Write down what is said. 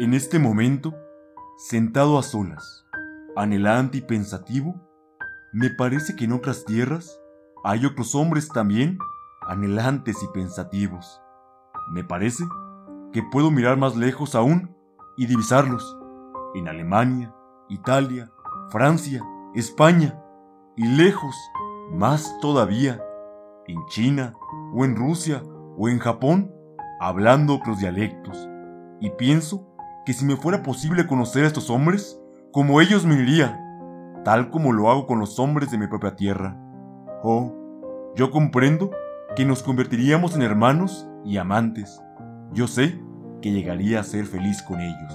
En este momento, sentado a solas, anhelante y pensativo, me parece que en otras tierras hay otros hombres también anhelantes y pensativos. Me parece que puedo mirar más lejos aún y divisarlos en Alemania, Italia, Francia, España y lejos, más todavía, en China o en Rusia o en Japón, hablando otros dialectos. Y pienso que si me fuera posible conocer a estos hombres, como ellos me iría, tal como lo hago con los hombres de mi propia tierra. Oh, yo comprendo que nos convertiríamos en hermanos y amantes. Yo sé que llegaría a ser feliz con ellos.